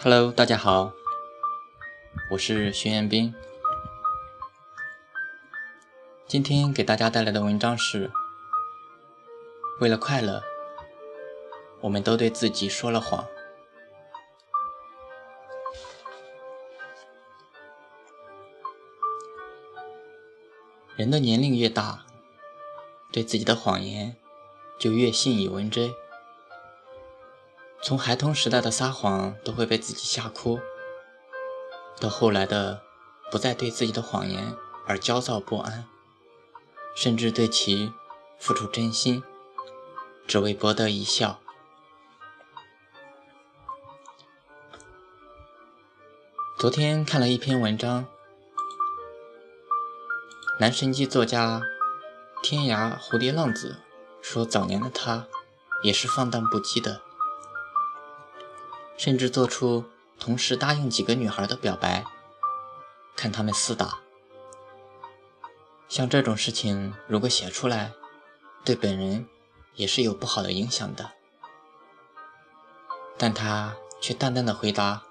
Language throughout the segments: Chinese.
Hello，大家好，我是徐彦斌。今天给大家带来的文章是：为了快乐，我们都对自己说了谎。人的年龄越大，对自己的谎言就越信以为真。从孩童时代的撒谎都会被自己吓哭，到后来的不再对自己的谎言而焦躁不安，甚至对其付出真心，只为博得一笑。昨天看了一篇文章，男神级作家天涯蝴蝶浪子说，早年的他也是放荡不羁的。甚至做出同时答应几个女孩的表白，看他们厮打。像这种事情，如果写出来，对本人也是有不好的影响的。但他却淡淡的回答：“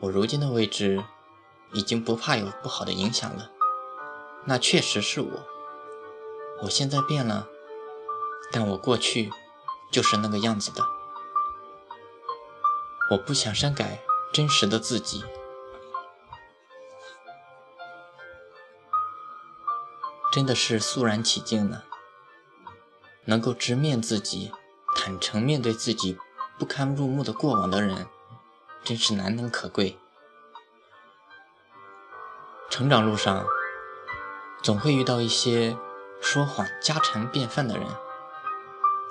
我如今的位置，已经不怕有不好的影响了。那确实是我，我现在变了，但我过去就是那个样子的。”我不想删改真实的自己，真的是肃然起敬呢。能够直面自己、坦诚面对自己不堪入目的过往的人，真是难能可贵。成长路上，总会遇到一些说谎家常便饭的人，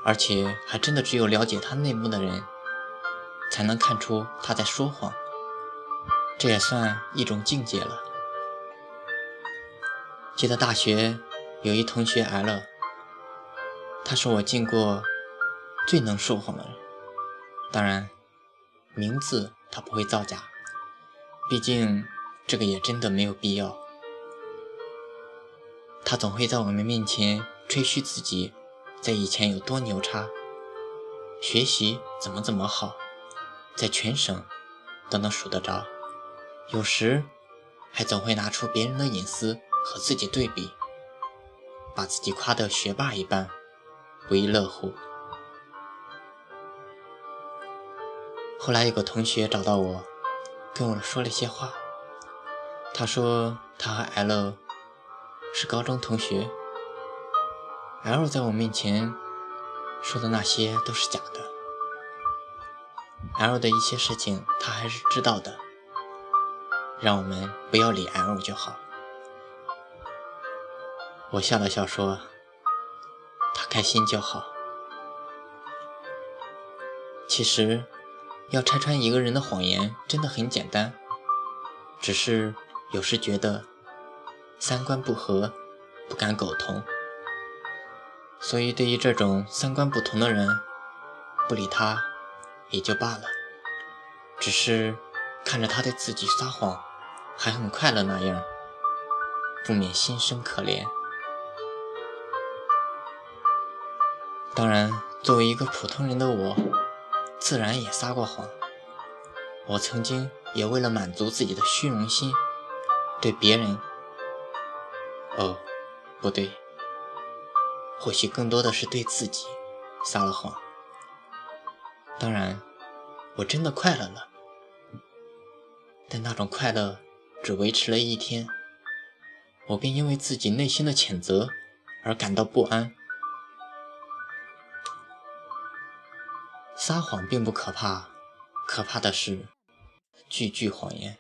而且还真的只有了解他内幕的人。才能看出他在说谎，这也算一种境界了。记得大学有一同学挨了，他是我见过最能说谎的人。当然，名字他不会造假，毕竟这个也真的没有必要。他总会在我们面前吹嘘自己在以前有多牛叉，学习怎么怎么好。在全省都能数得着，有时还总会拿出别人的隐私和自己对比，把自己夸得学霸一般，不亦乐乎。后来有个同学找到我，跟我说了些话。他说他和 L 是高中同学，L 在我面前说的那些都是假的。L 的一些事情，他还是知道的，让我们不要理 L 就好。我笑了笑说：“他开心就好。”其实，要拆穿一个人的谎言真的很简单，只是有时觉得三观不合，不敢苟同。所以，对于这种三观不同的人，不理他。也就罢了，只是看着他对自己撒谎还很快乐那样，不免心生可怜。当然，作为一个普通人的我，自然也撒过谎。我曾经也为了满足自己的虚荣心，对别人……哦，不对，或许更多的是对自己撒了谎。当然，我真的快乐了，但那种快乐只维持了一天，我便因为自己内心的谴责而感到不安。撒谎并不可怕，可怕的是句句谎言，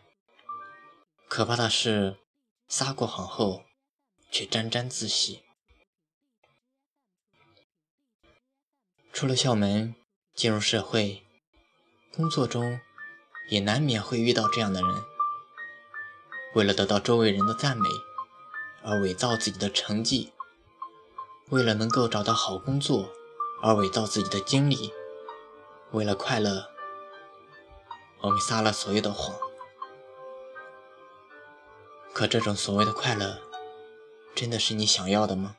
可怕的是撒过谎后却沾沾自喜。出了校门。进入社会，工作中也难免会遇到这样的人，为了得到周围人的赞美而伪造自己的成绩，为了能够找到好工作而伪造自己的经历，为了快乐，我们撒了所有的谎。可这种所谓的快乐，真的是你想要的吗？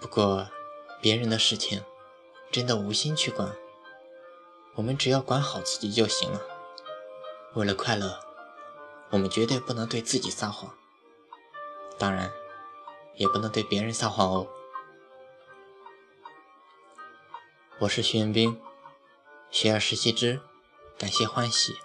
不过。别人的事情，真的无心去管，我们只要管好自己就行了。为了快乐，我们绝对不能对自己撒谎，当然，也不能对别人撒谎哦。我是徐彦斌，学而时习之，感谢欢喜。